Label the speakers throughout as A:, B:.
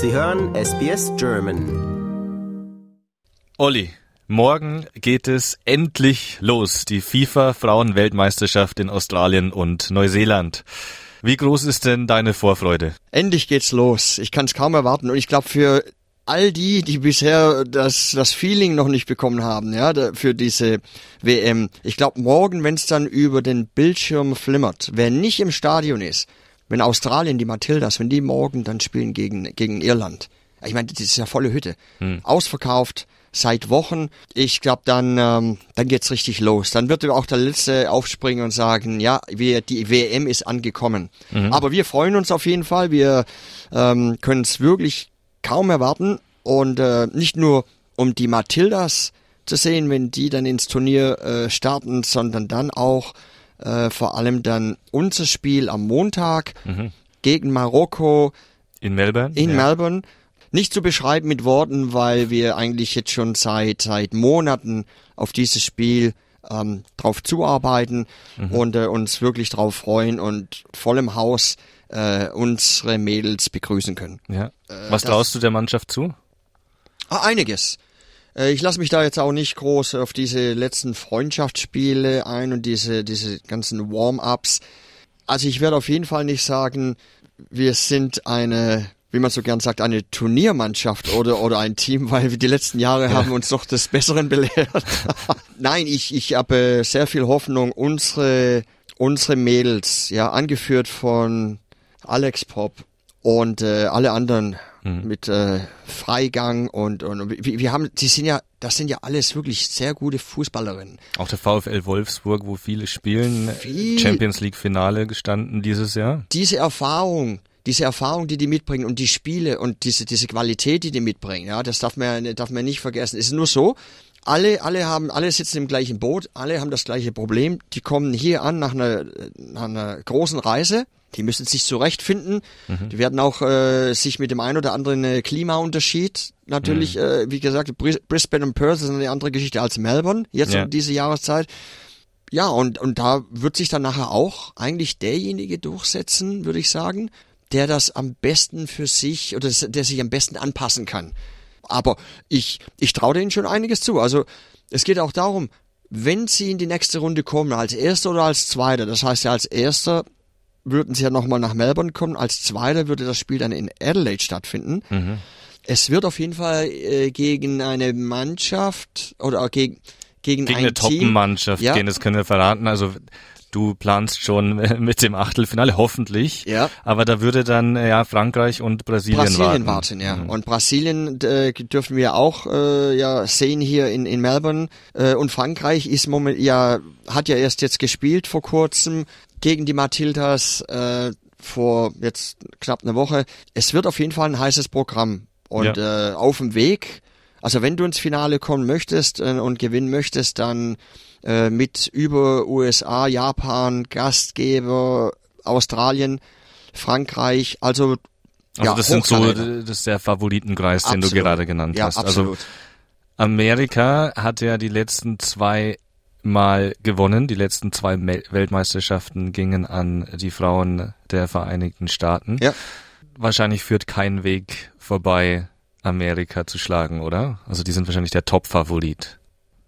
A: Sie hören SBS German.
B: Olli, morgen geht es endlich los. Die FIFA-Frauen-Weltmeisterschaft in Australien und Neuseeland. Wie groß ist denn deine Vorfreude?
C: Endlich geht's los. Ich kann es kaum erwarten. Und ich glaube, für all die, die bisher das, das Feeling noch nicht bekommen haben, ja, für diese WM. Ich glaube, morgen, wenn es dann über den Bildschirm flimmert, wer nicht im Stadion ist, wenn Australien, die Matildas, wenn die morgen dann spielen gegen, gegen Irland. Ich meine, das ist ja volle Hütte. Hm. Ausverkauft seit Wochen. Ich glaube, dann, ähm, dann geht's richtig los. Dann wird auch der Letzte aufspringen und sagen, ja, wir, die WM ist angekommen. Mhm. Aber wir freuen uns auf jeden Fall. Wir ähm, können es wirklich kaum erwarten. Und äh, nicht nur um die Matildas zu sehen, wenn die dann ins Turnier äh, starten, sondern dann auch äh, vor allem dann unser Spiel am Montag mhm. gegen Marokko.
B: In Melbourne?
C: In ja. Melbourne. Nicht zu beschreiben mit Worten, weil wir eigentlich jetzt schon seit, seit Monaten auf dieses Spiel ähm, drauf zuarbeiten mhm. und äh, uns wirklich drauf freuen und voll im Haus äh, unsere Mädels begrüßen können.
B: Ja. Äh, Was traust du der Mannschaft zu?
C: Ah, einiges. Äh, ich lasse mich da jetzt auch nicht groß auf diese letzten Freundschaftsspiele ein und diese, diese ganzen Warm-ups. Also ich werde auf jeden Fall nicht sagen, wir sind eine, wie man so gern sagt, eine Turniermannschaft oder, oder ein Team, weil wir die letzten Jahre ja. haben uns doch des Besseren belehrt. Nein, ich, ich habe sehr viel Hoffnung, unsere, unsere Mädels, ja, angeführt von Alex Pop und äh, alle anderen mhm. mit äh, Freigang und, und wir, wir haben, die sind ja, das sind ja alles wirklich sehr gute Fußballerinnen.
B: Auch der VfL Wolfsburg, wo viele spielen, Viel, Champions League Finale gestanden dieses Jahr.
C: Diese Erfahrung, diese Erfahrung, die die mitbringen und die Spiele und diese, diese Qualität, die die mitbringen, ja, das darf man, darf man nicht vergessen. Es ist nur so, alle, alle haben, alle sitzen im gleichen Boot, alle haben das gleiche Problem. Die kommen hier an nach einer, nach einer großen Reise die müssen sich zurechtfinden. Mhm. Die werden auch äh, sich mit dem ein oder anderen äh, Klimaunterschied natürlich, mhm. äh, wie gesagt, Brisbane und Perth ist eine andere Geschichte als Melbourne, jetzt ja. um diese Jahreszeit. Ja, und, und da wird sich dann nachher auch eigentlich derjenige durchsetzen, würde ich sagen, der das am besten für sich oder der sich am besten anpassen kann. Aber ich, ich traue denen schon einiges zu. Also es geht auch darum, wenn sie in die nächste Runde kommen, als Erster oder als Zweiter, das heißt ja als Erster würden sie ja nochmal nach Melbourne kommen. Als Zweiter würde das Spiel dann in Adelaide stattfinden. Mhm. Es wird auf jeden Fall äh, gegen eine Mannschaft oder gegen gegen,
B: gegen
C: ein
B: eine Top-Mannschaft
C: ja.
B: gehen, das können wir verraten. Also du planst schon mit dem Achtelfinale, hoffentlich.
C: Ja.
B: Aber da würde dann ja Frankreich und Brasilien,
C: Brasilien
B: warten.
C: warten ja. Mhm. Und Brasilien äh, dürfen wir auch äh, ja sehen hier in, in Melbourne. Äh, und Frankreich ist moment ja hat ja erst jetzt gespielt vor kurzem gegen die Matildas äh, vor jetzt knapp einer Woche. Es wird auf jeden Fall ein heißes Programm. Und ja. äh, auf dem Weg, also wenn du ins Finale kommen möchtest äh, und gewinnen möchtest, dann äh, mit über USA, Japan, Gastgeber, Australien, Frankreich, also
B: also ja, das sind so das ist der Favoritenkreis, den du gerade genannt
C: ja,
B: hast.
C: Absolut.
B: Also Amerika hat ja die letzten zwei Mal gewonnen. Die letzten zwei Weltmeisterschaften gingen an die Frauen der Vereinigten Staaten.
C: Ja.
B: Wahrscheinlich führt kein Weg vorbei, Amerika zu schlagen, oder? Also die sind wahrscheinlich der Top-Favorit.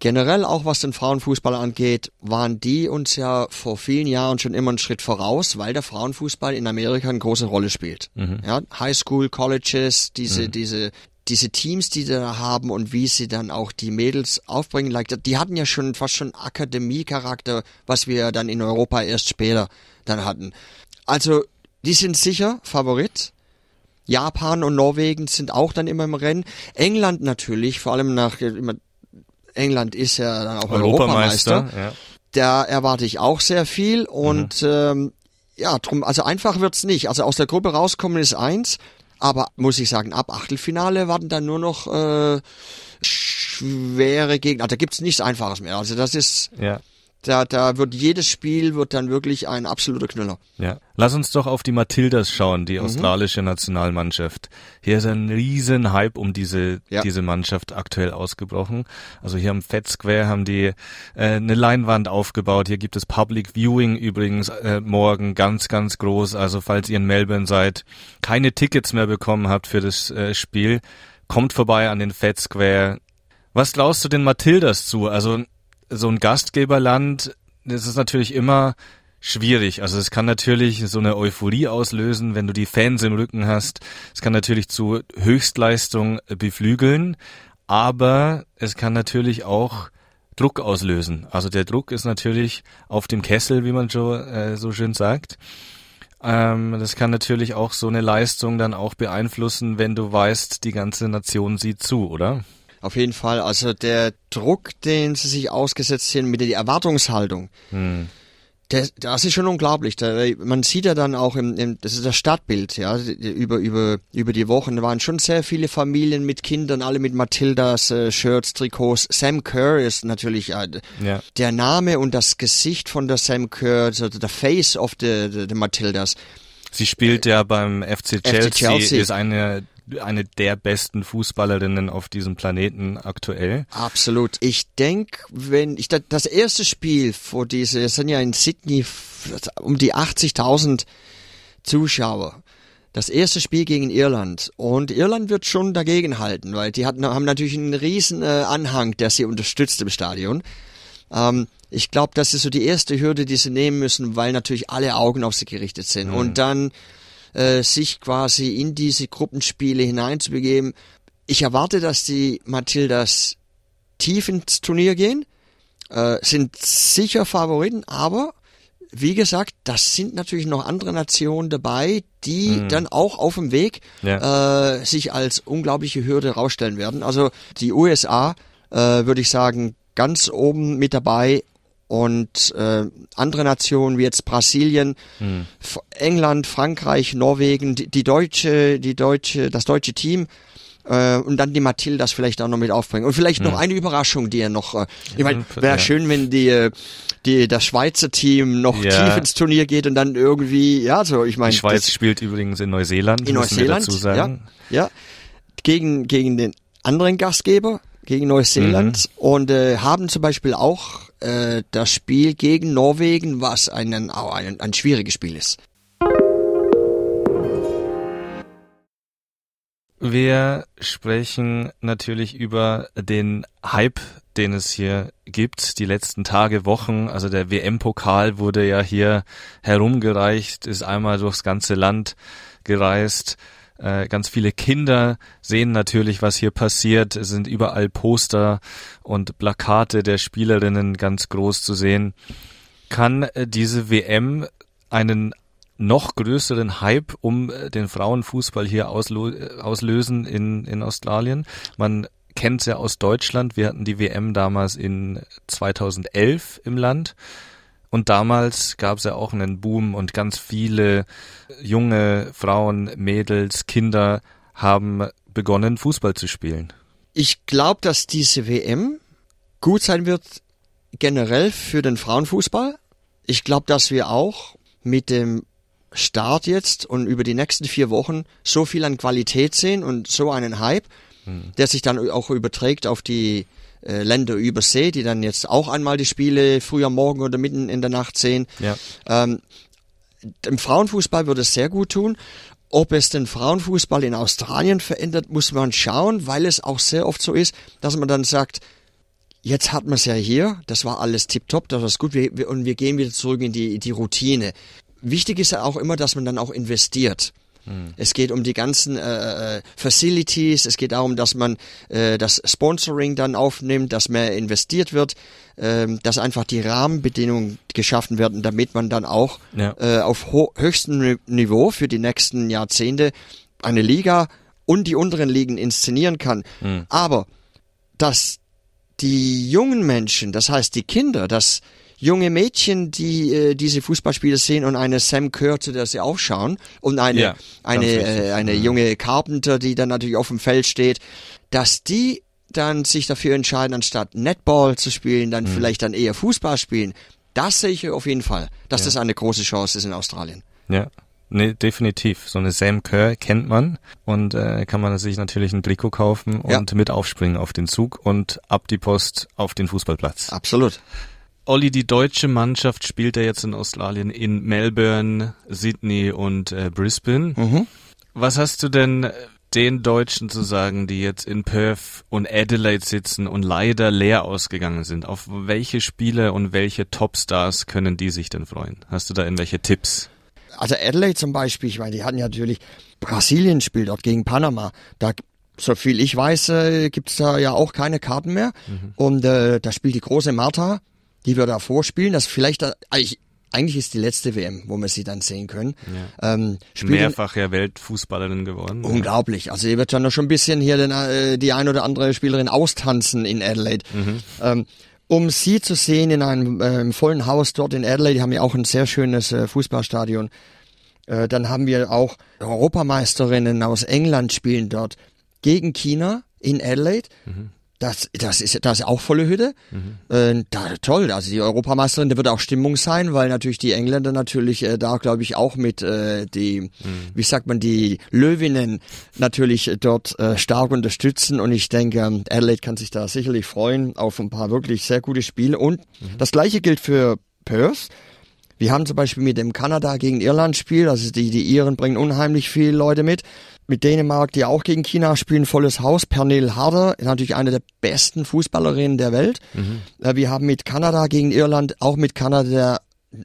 C: Generell auch was den Frauenfußball angeht, waren die uns ja vor vielen Jahren schon immer einen Schritt voraus, weil der Frauenfußball in Amerika eine große Rolle spielt. Mhm. Ja, High School, Colleges, diese, mhm. diese diese Teams, die da haben und wie sie dann auch die Mädels aufbringen, like, die hatten ja schon fast schon Akademie-Charakter, was wir dann in Europa erst später dann hatten. Also, die sind sicher Favorit. Japan und Norwegen sind auch dann immer im Rennen. England natürlich, vor allem nach England ist ja dann auch Europameister. Europameister ja. Da erwarte ich auch sehr viel und mhm. ähm, ja, drum, also einfach wird's nicht. Also aus der Gruppe rauskommen ist eins, aber muss ich sagen, ab Achtelfinale warten dann nur noch äh, schwere Gegner. Also da gibt's nichts Einfaches mehr. Also das ist
B: ja.
C: Da, da wird jedes Spiel wird dann wirklich ein absoluter Knüller.
B: Ja. Lass uns doch auf die Matildas schauen, die mhm. australische Nationalmannschaft. Hier ist ein riesen Hype um diese, ja. diese Mannschaft aktuell ausgebrochen. Also hier am Fed Square haben die äh, eine Leinwand aufgebaut. Hier gibt es Public Viewing übrigens äh, morgen ganz, ganz groß. Also falls ihr in Melbourne seid, keine Tickets mehr bekommen habt für das äh, Spiel, kommt vorbei an den Fed Square. Was glaubst du den Matildas zu? Also so ein Gastgeberland, das ist natürlich immer schwierig. Also es kann natürlich so eine Euphorie auslösen, wenn du die Fans im Rücken hast. Es kann natürlich zu Höchstleistung beflügeln, aber es kann natürlich auch Druck auslösen. Also der Druck ist natürlich auf dem Kessel, wie man so, äh, so schön sagt. Ähm, das kann natürlich auch so eine Leistung dann auch beeinflussen, wenn du weißt, die ganze Nation sieht zu, oder?
C: Auf jeden Fall. Also der Druck, den sie sich ausgesetzt sind mit der Erwartungshaltung, hm. Der, das ist schon unglaublich. Der, man sieht ja dann auch im, im, das ist das Stadtbild, ja, über, über, über die Wochen. Da waren schon sehr viele Familien mit Kindern, alle mit Matildas äh, Shirts, Trikots. Sam Kerr ist natürlich äh, ja. der Name und das Gesicht von der Sam Kerr, also der Face of the, the, the Matildas.
B: Sie spielt ja beim FC Chelsea, FC Chelsea, ist eine eine der besten Fußballerinnen auf diesem Planeten aktuell.
C: Absolut. Ich denke, wenn ich das erste Spiel vor diese, es sind ja in Sydney um die 80.000 Zuschauer. Das erste Spiel gegen Irland und Irland wird schon dagegen halten, weil die hatten, haben natürlich einen riesen äh, Anhang, der sie unterstützt im Stadion. Ähm, ich glaube, das ist so die erste Hürde, die sie nehmen müssen, weil natürlich alle Augen auf sie gerichtet sind. Mhm. Und dann äh, sich quasi in diese Gruppenspiele hineinzubegeben. Ich erwarte, dass die Matildas tief ins Turnier gehen, äh, sind sicher Favoriten, aber wie gesagt, das sind natürlich noch andere Nationen dabei, die mhm. dann auch auf dem Weg ja. äh, sich als unglaubliche Hürde rausstellen werden. Also die USA, äh, würde ich sagen, ganz oben mit dabei und äh, andere Nationen wie jetzt Brasilien, hm. England, Frankreich, Norwegen, die, die deutsche, die deutsche, das deutsche Team äh, und dann die Matildas vielleicht auch noch mit aufbringen und vielleicht hm. noch eine Überraschung, die er noch. Äh, ich meine, wäre ja. schön, wenn die äh, die das Schweizer Team noch ja. tief ins Turnier geht und dann irgendwie ja so. Ich meine,
B: die Schweiz das, spielt übrigens in Neuseeland.
C: In Neuseeland, ja, ja, gegen gegen den anderen Gastgeber gegen Neuseeland mhm. und äh, haben zum Beispiel auch äh, das Spiel gegen Norwegen, was einen, auch ein, ein schwieriges Spiel ist.
B: Wir sprechen natürlich über den Hype, den es hier gibt, die letzten Tage, Wochen. Also der WM-Pokal wurde ja hier herumgereicht, ist einmal durchs ganze Land gereist. Äh, ganz viele Kinder sehen natürlich, was hier passiert. Es sind überall Poster und Plakate der Spielerinnen ganz groß zu sehen. Kann äh, diese WM einen noch größeren Hype um äh, den Frauenfußball hier auslösen in, in Australien? Man kennt es ja aus Deutschland. Wir hatten die WM damals in 2011 im Land. Und damals gab es ja auch einen Boom und ganz viele junge Frauen, Mädels, Kinder haben begonnen, Fußball zu spielen.
C: Ich glaube, dass diese WM gut sein wird generell für den Frauenfußball. Ich glaube, dass wir auch mit dem Start jetzt und über die nächsten vier Wochen so viel an Qualität sehen und so einen Hype, hm. der sich dann auch überträgt auf die äh, Länder über See, die dann jetzt auch einmal die Spiele früh am Morgen oder mitten in der Nacht sehen. Ja. Ähm, dem Frauenfußball würde es sehr gut tun. Ob es den Frauenfußball in Australien verändert, muss man schauen, weil es auch sehr oft so ist, dass man dann sagt, jetzt hat man es ja hier, das war alles tipptopp, das war gut, wir, wir, und wir gehen wieder zurück in die, die Routine. Wichtig ist ja auch immer, dass man dann auch investiert. Es geht um die ganzen äh, äh, Facilities, es geht darum, dass man äh, das Sponsoring dann aufnimmt, dass mehr investiert wird, äh, dass einfach die Rahmenbedingungen geschaffen werden, damit man dann auch ja. äh, auf höchstem Niveau für die nächsten Jahrzehnte eine Liga und die unteren Ligen inszenieren kann. Hm. Aber dass die jungen Menschen, das heißt die Kinder, dass junge Mädchen, die äh, diese Fußballspiele sehen und eine Sam Kerr, zu der sie aufschauen und eine, ja, eine, äh, eine junge Carpenter, die dann natürlich auf dem Feld steht, dass die dann sich dafür entscheiden, anstatt Netball zu spielen, dann mhm. vielleicht dann eher Fußball spielen. das sehe ich auf jeden Fall, dass ja. das eine große Chance ist in Australien.
B: Ja. Nee, definitiv. So eine Sam Kerr kennt man und äh, kann man sich natürlich ein Trikot kaufen und ja. mit aufspringen auf den Zug und ab die Post auf den Fußballplatz.
C: Absolut.
B: Olli, die deutsche Mannschaft spielt ja jetzt in Australien in Melbourne, Sydney und äh, Brisbane. Mhm. Was hast du denn den Deutschen zu sagen, die jetzt in Perth und Adelaide sitzen und leider leer ausgegangen sind? Auf welche Spieler und welche Topstars können die sich denn freuen? Hast du da irgendwelche Tipps?
C: Also Adelaide zum Beispiel, ich meine, die hatten ja natürlich Brasilien spielt dort gegen Panama. Da so viel ich weiß, äh, gibt es da ja auch keine Karten mehr. Mhm. Und äh, da spielt die große Martha die wir da vorspielen. Das vielleicht, eigentlich, eigentlich ist die letzte WM, wo wir sie dann sehen können.
B: Ja. Ähm, Mehrfach ja Weltfußballerin geworden.
C: Unglaublich. Also ihr wird dann noch schon ein bisschen hier den, äh, die ein oder andere Spielerin austanzen in Adelaide. Mhm. Ähm, um sie zu sehen in einem äh, vollen Haus dort in Adelaide, die haben ja auch ein sehr schönes äh, Fußballstadion. Äh, dann haben wir auch Europameisterinnen aus England spielen dort gegen China in Adelaide. Mhm. Das, das ist das ist auch volle Hütte. Mhm. Äh, da, toll, also die Europameisterin, da wird auch Stimmung sein, weil natürlich die Engländer natürlich äh, da, glaube ich, auch mit äh, die, mhm. wie sagt man, die Löwinnen natürlich dort äh, stark unterstützen. Und ich denke, ähm, Adelaide kann sich da sicherlich freuen auf ein paar wirklich sehr gute Spiele. Und mhm. das gleiche gilt für Perth. Wir haben zum Beispiel mit dem Kanada gegen Irland Spiel, also die, die Iren bringen unheimlich viele Leute mit mit Dänemark, die auch gegen China spielen, volles Haus. Pernil Harder ist natürlich eine der besten Fußballerinnen der Welt. Mhm. Äh, wir haben mit Kanada gegen Irland, auch mit Kanada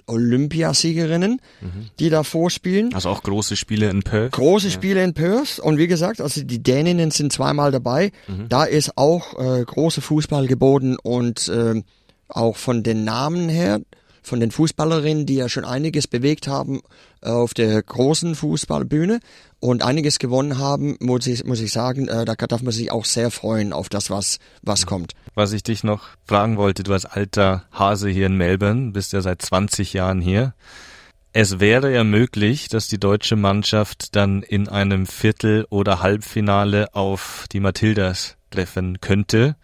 C: Olympiasiegerinnen, mhm. die da vorspielen.
B: Also auch große Spiele in Perth.
C: Große ja. Spiele in Perth. Und wie gesagt, also die Däninnen sind zweimal dabei. Mhm. Da ist auch äh, große Fußball geboten und äh, auch von den Namen her von den Fußballerinnen, die ja schon einiges bewegt haben äh, auf der großen Fußballbühne und einiges gewonnen haben, muss ich, muss ich sagen, äh, da darf man sich auch sehr freuen auf das, was, was kommt.
B: Was ich dich noch fragen wollte, du als alter Hase hier in Melbourne, bist ja seit 20 Jahren hier. Es wäre ja möglich, dass die deutsche Mannschaft dann in einem Viertel- oder Halbfinale auf die Matildas treffen könnte.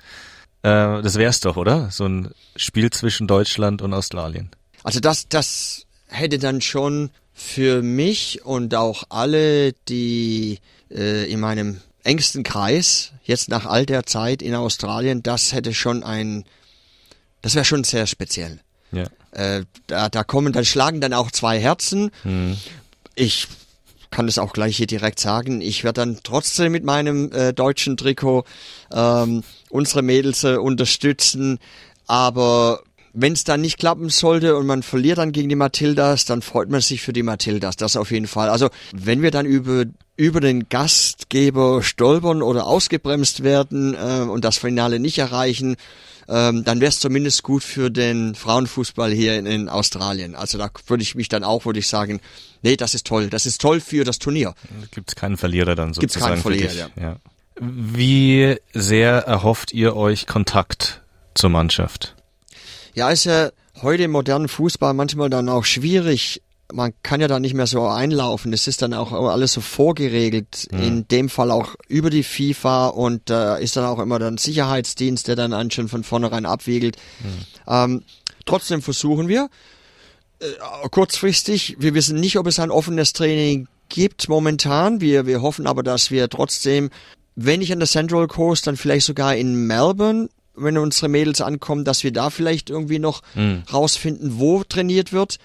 B: Äh, das wär's doch, oder? So ein Spiel zwischen Deutschland und Australien.
C: Also das, das hätte dann schon für mich und auch alle, die äh, in meinem engsten Kreis, jetzt nach all der Zeit in Australien, das hätte schon ein, das wäre schon sehr speziell. Ja. Äh, da, da kommen, dann schlagen dann auch zwei Herzen. Hm. Ich kann das auch gleich hier direkt sagen. Ich werde dann trotzdem mit meinem äh, deutschen Trikot ähm, unsere Mädels äh, unterstützen. Aber wenn es dann nicht klappen sollte und man verliert dann gegen die Matildas, dann freut man sich für die Matildas, das auf jeden Fall. Also wenn wir dann über über den Gastgeber stolpern oder ausgebremst werden äh, und das Finale nicht erreichen, ähm, dann wäre es zumindest gut für den Frauenfußball hier in, in Australien. Also da würde ich mich dann auch, würde ich sagen, nee, das ist toll. Das ist toll für das Turnier.
B: Gibt es keinen Verlierer dann sozusagen?
C: Gibt es keinen Verlierer, ja.
B: ja. Wie sehr erhofft ihr euch Kontakt zur Mannschaft?
C: Ja, ist ja heute im modernen Fußball manchmal dann auch schwierig. Man kann ja da nicht mehr so einlaufen. Das ist dann auch alles so vorgeregelt. Mhm. In dem Fall auch über die FIFA und da äh, ist dann auch immer dann Sicherheitsdienst, der dann an schon von vornherein abwiegelt. Mhm. Ähm, trotzdem versuchen wir äh, kurzfristig. Wir wissen nicht, ob es ein offenes Training gibt momentan. Wir, wir hoffen aber, dass wir trotzdem, wenn nicht an der Central Coast, dann vielleicht sogar in Melbourne wenn unsere Mädels ankommen, dass wir da vielleicht irgendwie noch mhm. rausfinden, wo trainiert wird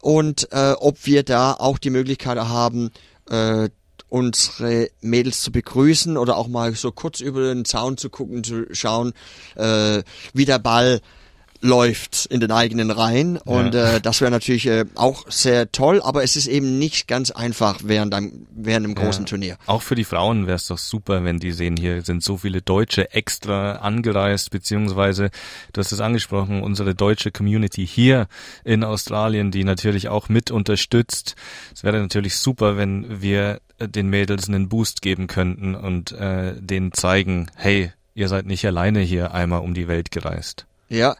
C: und äh, ob wir da auch die Möglichkeit haben, äh, unsere Mädels zu begrüßen oder auch mal so kurz über den Zaun zu gucken, zu schauen, äh, wie der Ball läuft in den eigenen Reihen und ja. äh, das wäre natürlich äh, auch sehr toll, aber es ist eben nicht ganz einfach während einem, während einem großen ja. Turnier.
B: Auch für die Frauen wäre es doch super, wenn die sehen, hier sind so viele Deutsche extra angereist, beziehungsweise, du hast es angesprochen, unsere deutsche Community hier in Australien, die natürlich auch mit unterstützt. Es wäre natürlich super, wenn wir den Mädels einen Boost geben könnten und äh, denen zeigen, hey, ihr seid nicht alleine hier einmal um die Welt gereist.
C: Ja,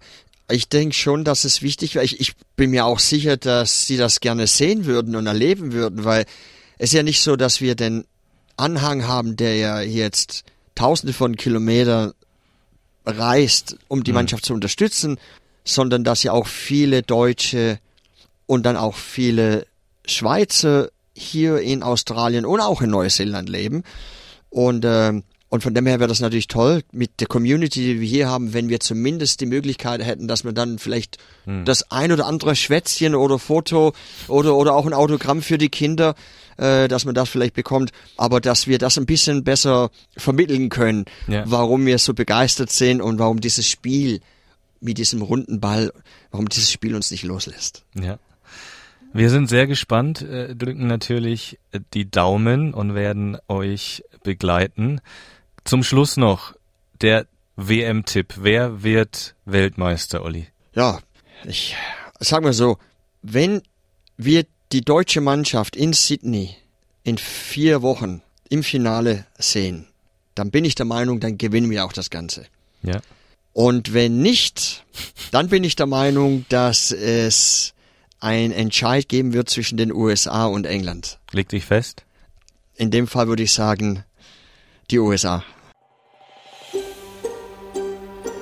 C: ich denke schon, dass es wichtig wäre. Ich, ich bin mir auch sicher, dass sie das gerne sehen würden und erleben würden, weil es ist ja nicht so, dass wir den Anhang haben, der ja jetzt tausende von Kilometern reist, um die mhm. Mannschaft zu unterstützen, sondern dass ja auch viele Deutsche und dann auch viele Schweizer hier in Australien und auch in Neuseeland leben. Und, äh, und von dem her wäre das natürlich toll mit der Community, die wir hier haben, wenn wir zumindest die Möglichkeit hätten, dass wir dann vielleicht hm. das ein oder andere Schwätzchen oder Foto oder, oder auch ein Autogramm für die Kinder, äh, dass man das vielleicht bekommt, aber dass wir das ein bisschen besser vermitteln können, ja. warum wir so begeistert sind und warum dieses Spiel mit diesem runden Ball, warum dieses Spiel uns nicht loslässt.
B: Ja. Wir sind sehr gespannt, äh, drücken natürlich die Daumen und werden euch begleiten. Zum Schluss noch der WM-Tipp. Wer wird Weltmeister, Olli?
C: Ja, ich sag mal so, wenn wir die deutsche Mannschaft in Sydney in vier Wochen im Finale sehen, dann bin ich der Meinung, dann gewinnen wir auch das Ganze.
B: Ja.
C: Und wenn nicht, dann bin ich der Meinung, dass es ein Entscheid geben wird zwischen den USA und England.
B: Leg dich fest?
C: In dem Fall würde ich sagen, die USA.